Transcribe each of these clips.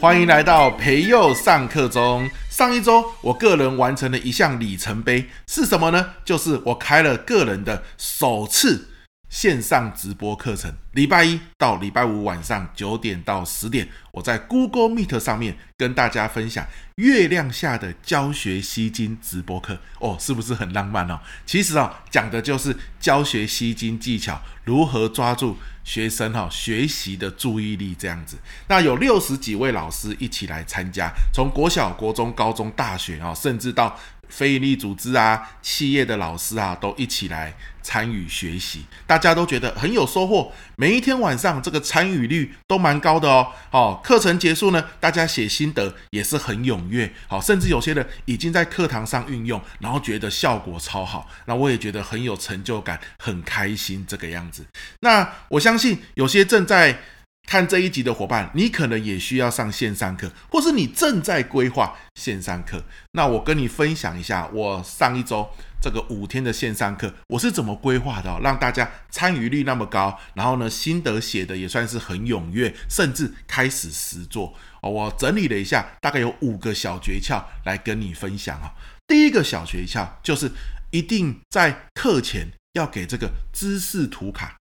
欢迎来到培佑上课中。上一周，我个人完成了一项里程碑，是什么呢？就是我开了个人的首次线上直播课程。礼拜一到礼拜五晚上九点到十点，我在 Google Meet 上面跟大家分享月亮下的教学吸睛直播课。哦，是不是很浪漫哦？其实啊、哦，讲的就是教学吸睛技巧，如何抓住学生哈、哦、学习的注意力这样子。那有六十几位老师一起来参加，从国小、国中、高中、大学啊、甚至到非营利组织啊、企业的老师啊，都一起来参与学习，大家都觉得很有收获。每一天晚上这个参与率都蛮高的哦。好，课程结束呢，大家写心得也是很踊跃。好，甚至有些人已经在课堂上运用，然后觉得效果超好。那我也觉得很有成就感，很开心这个样子。那我相信有些正在看这一集的伙伴，你可能也需要上线上课，或是你正在规划线上课。那我跟你分享一下，我上一周这个五天的线上课，我是怎么规划的，让大家参与率那么高，然后呢，心得写的也算是很踊跃，甚至开始实做。我整理了一下，大概有五个小诀窍来跟你分享啊。第一个小诀窍就是，一定在课前要给这个知识图卡。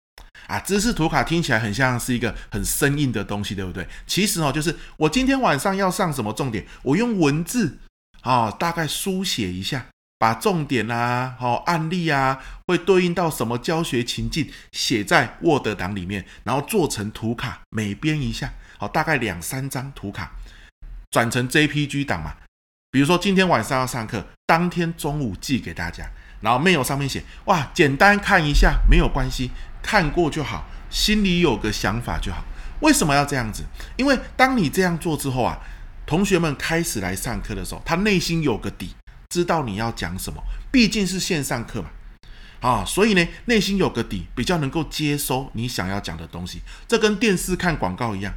啊，知识图卡听起来很像是一个很生硬的东西，对不对？其实哦，就是我今天晚上要上什么重点，我用文字啊，大概书写一下，把重点啊、好案例啊，会对应到什么教学情境，写在 Word 档里面，然后做成图卡，每编一下，好，大概两三张图卡，转成 JPG 档嘛。比如说今天晚上要上课，当天中午寄给大家，然后 mail 上面写，哇，简单看一下，没有关系。看过就好，心里有个想法就好。为什么要这样子？因为当你这样做之后啊，同学们开始来上课的时候，他内心有个底，知道你要讲什么。毕竟是线上课嘛，啊，所以呢，内心有个底，比较能够接收你想要讲的东西。这跟电视看广告一样。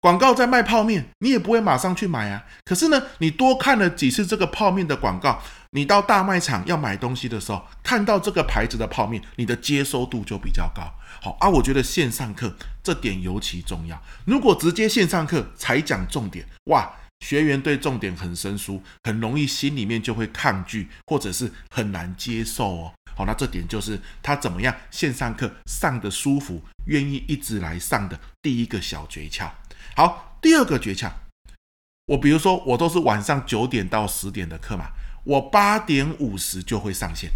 广告在卖泡面，你也不会马上去买啊。可是呢，你多看了几次这个泡面的广告，你到大卖场要买东西的时候，看到这个牌子的泡面，你的接收度就比较高。好啊，我觉得线上课这点尤其重要。如果直接线上课才讲重点，哇，学员对重点很生疏，很容易心里面就会抗拒，或者是很难接受哦。好，那这点就是他怎么样线上课上的舒服，愿意一直来上的第一个小诀窍。好，第二个诀窍，我比如说我都是晚上九点到十点的课嘛，我八点五十就会上线。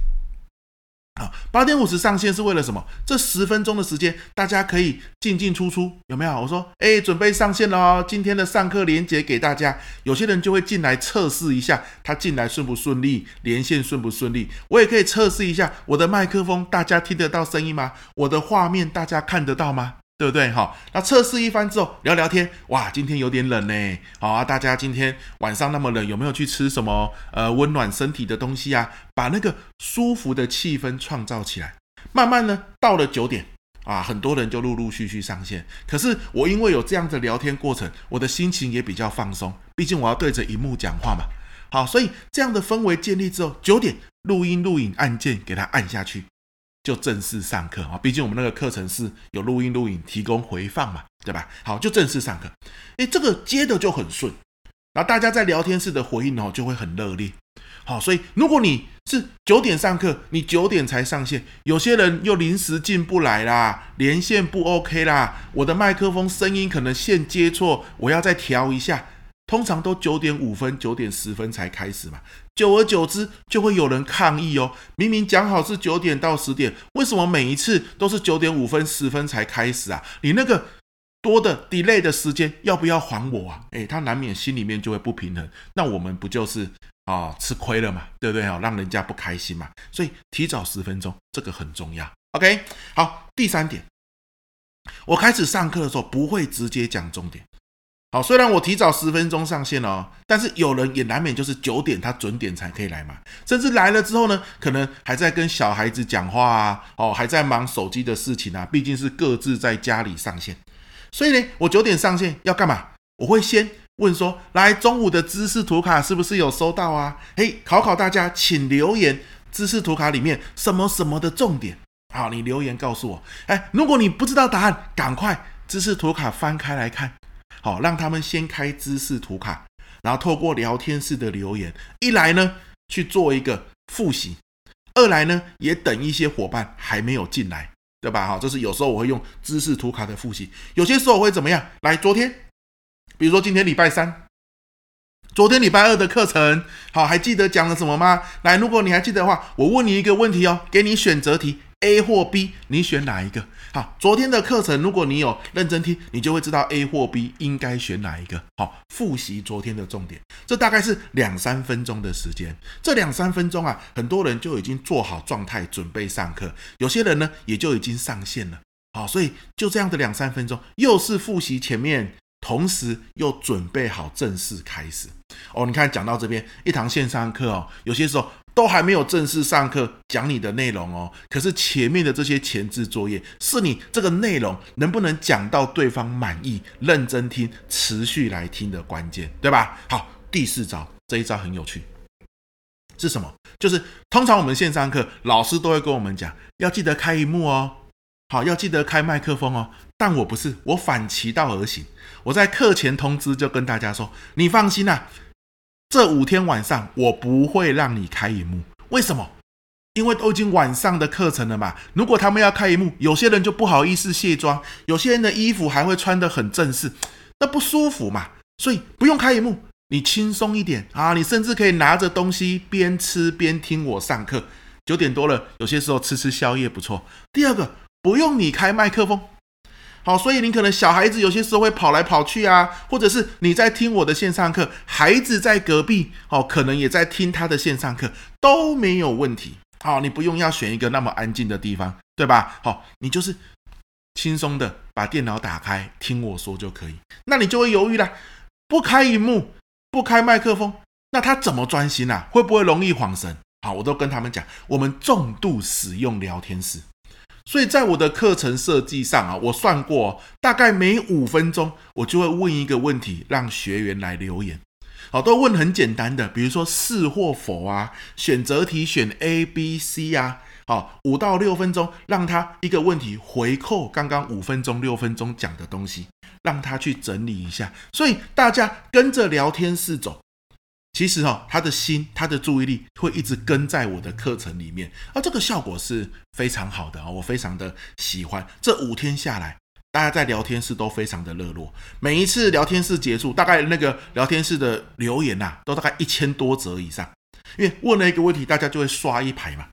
好，八点五十上线是为了什么？这十分钟的时间，大家可以进进出出，有没有？我说，哎，准备上线了哦，今天的上课连接给大家。有些人就会进来测试一下，他进来顺不顺利，连线顺不顺利。我也可以测试一下我的麦克风，大家听得到声音吗？我的画面大家看得到吗？对不对？好，那测试一番之后聊聊天，哇，今天有点冷呢。好啊，大家今天晚上那么冷，有没有去吃什么呃温暖身体的东西啊？把那个舒服的气氛创造起来。慢慢呢，到了九点啊，很多人就陆陆续续上线。可是我因为有这样的聊天过程，我的心情也比较放松。毕竟我要对着荧幕讲话嘛。好，所以这样的氛围建立之后，九点录音录影按键给它按下去。就正式上课啊！毕竟我们那个课程是有录音录影提供回放嘛，对吧？好，就正式上课。诶，这个接的就很顺，然后大家在聊天室的回应哦就会很热烈。好，所以如果你是九点上课，你九点才上线，有些人又临时进不来啦，连线不 OK 啦，我的麦克风声音可能线接错，我要再调一下。通常都九点五分、九点十分才开始嘛，久而久之就会有人抗议哦。明明讲好是九点到十点，为什么每一次都是九点五分、十分才开始啊？你那个多的 delay 的时间要不要还我啊？诶，他难免心里面就会不平衡。那我们不就是啊、吃亏了嘛？对不对啊？让人家不开心嘛。所以提早十分钟这个很重要。OK，好，第三点，我开始上课的时候不会直接讲重点。好，虽然我提早十分钟上线哦，但是有人也难免就是九点他准点才可以来嘛，甚至来了之后呢，可能还在跟小孩子讲话啊，哦，还在忙手机的事情啊，毕竟是各自在家里上线，所以呢，我九点上线要干嘛？我会先问说，来中午的知识图卡是不是有收到啊？嘿，考考大家，请留言知识图卡里面什么什么的重点，好，你留言告诉我，哎，如果你不知道答案，赶快知识图卡翻开来看。好，让他们先开知识图卡，然后透过聊天室的留言，一来呢去做一个复习，二来呢也等一些伙伴还没有进来，对吧？好，这是有时候我会用知识图卡的复习，有些时候我会怎么样？来，昨天，比如说今天礼拜三。昨天礼拜二的课程，好，还记得讲了什么吗？来，如果你还记得的话，我问你一个问题哦，给你选择题 A 或 B，你选哪一个？好，昨天的课程，如果你有认真听，你就会知道 A 或 B 应该选哪一个。好，复习昨天的重点，这大概是两三分钟的时间。这两三分钟啊，很多人就已经做好状态，准备上课。有些人呢，也就已经上线了。好，所以就这样的两三分钟，又是复习前面。同时又准备好正式开始哦，你看讲到这边一堂线上课哦，有些时候都还没有正式上课讲你的内容哦，可是前面的这些前置作业是你这个内容能不能讲到对方满意、认真听、持续来听的关键，对吧？好，第四招，这一招很有趣，是什么？就是通常我们线上课老师都会跟我们讲，要记得开一幕哦。好，要记得开麦克风哦。但我不是，我反其道而行。我在课前通知就跟大家说，你放心啊，这五天晚上我不会让你开萤幕。为什么？因为都已经晚上的课程了嘛。如果他们要开萤幕，有些人就不好意思卸妆，有些人的衣服还会穿得很正式，那不舒服嘛。所以不用开萤幕，你轻松一点啊。你甚至可以拿着东西边吃边听我上课。九点多了，有些时候吃吃宵夜不错。第二个。不用你开麦克风，好，所以你可能小孩子有些时候会跑来跑去啊，或者是你在听我的线上课，孩子在隔壁，哦，可能也在听他的线上课，都没有问题。好，你不用要选一个那么安静的地方，对吧？好，你就是轻松的把电脑打开，听我说就可以。那你就会犹豫了，不开萤幕，不开麦克风，那他怎么专心啊？会不会容易晃神？好，我都跟他们讲，我们重度使用聊天室。所以在我的课程设计上啊，我算过，大概每五分钟我就会问一个问题，让学员来留言。好，都问很简单的，比如说是或否啊，选择题选 A、B、C 啊。好，五到六分钟，让他一个问题回扣刚刚五分钟、六分钟讲的东西，让他去整理一下。所以大家跟着聊天室走。其实哦，他的心、他的注意力会一直跟在我的课程里面，而这个效果是非常好的啊，我非常的喜欢。这五天下来，大家在聊天室都非常的热络。每一次聊天室结束，大概那个聊天室的留言呐，都大概一千多则以上。因为问了一个问题，大家就会刷一排嘛。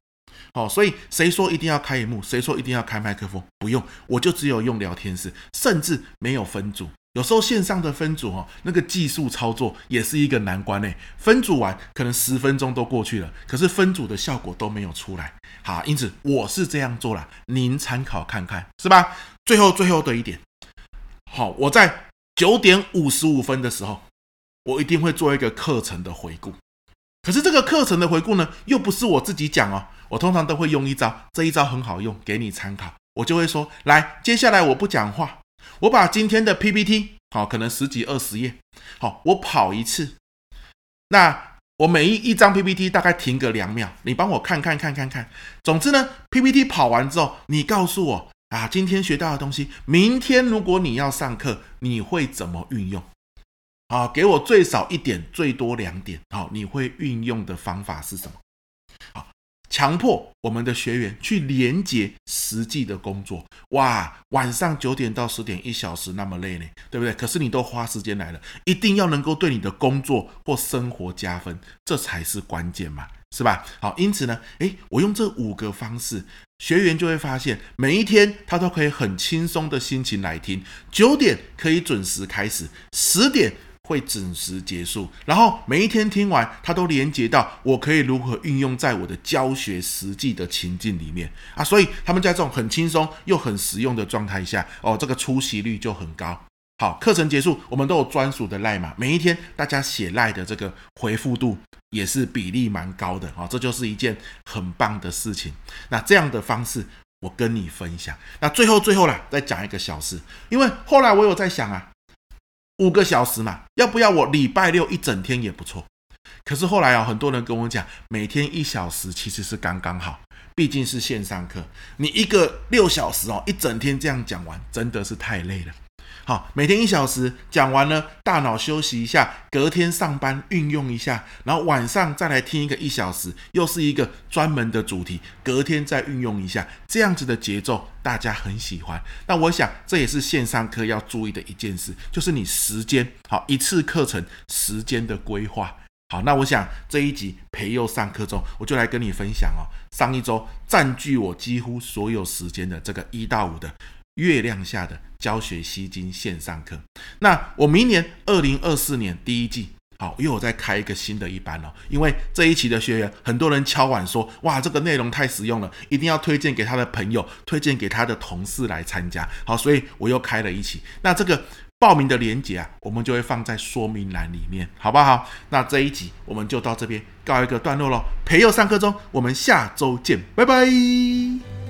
好，所以谁说一定要开萤幕？谁说一定要开麦克风？不用，我就只有用聊天室，甚至没有分组。有时候线上的分组哦，那个技术操作也是一个难关诶。分组完可能十分钟都过去了，可是分组的效果都没有出来。好，因此我是这样做了，您参考看看，是吧？最后最后的一点，好，我在九点五十五分的时候，我一定会做一个课程的回顾。可是这个课程的回顾呢，又不是我自己讲哦，我通常都会用一招，这一招很好用，给你参考。我就会说，来，接下来我不讲话。我把今天的 PPT 好，可能十几二十页，好，我跑一次。那我每一一张 PPT 大概停个两秒，你帮我看看看看看。总之呢，PPT 跑完之后，你告诉我啊，今天学到的东西，明天如果你要上课，你会怎么运用？好，给我最少一点，最多两点。好，你会运用的方法是什么？强迫我们的学员去连接实际的工作，哇，晚上九点到十点一小时那么累呢，对不对？可是你都花时间来了，一定要能够对你的工作或生活加分，这才是关键嘛，是吧？好，因此呢，诶，我用这五个方式，学员就会发现每一天他都可以很轻松的心情来听，九点可以准时开始，十点。会准时结束，然后每一天听完，他都连接到我可以如何运用在我的教学实际的情境里面啊，所以他们在这种很轻松又很实用的状态下，哦，这个出席率就很高。好，课程结束，我们都有专属的赖嘛，每一天大家写赖的这个回复度也是比例蛮高的啊，这就是一件很棒的事情。那这样的方式，我跟你分享。那最后最后啦，再讲一个小事，因为后来我有在想啊。五个小时嘛，要不要我礼拜六一整天也不错。可是后来啊，很多人跟我讲，每天一小时其实是刚刚好，毕竟是线上课，你一个六小时哦，一整天这样讲完，真的是太累了。好，每天一小时讲完了，大脑休息一下，隔天上班运用一下，然后晚上再来听一个一小时，又是一个专门的主题，隔天再运用一下，这样子的节奏大家很喜欢。那我想这也是线上课要注意的一件事，就是你时间好，一次课程时间的规划。好，那我想这一集培祐上课中，我就来跟你分享哦，上一周占据我几乎所有时间的这个一到五的。月亮下的教学吸睛线上课，那我明年二零二四年第一季，好，因为我在开一个新的一班哦，因为这一期的学员很多人敲碗说，哇，这个内容太实用了，一定要推荐给他的朋友，推荐给他的同事来参加，好，所以我又开了一期，那这个报名的链接啊，我们就会放在说明栏里面，好不好？那这一集我们就到这边告一个段落喽，培祐上课中，我们下周见，拜拜。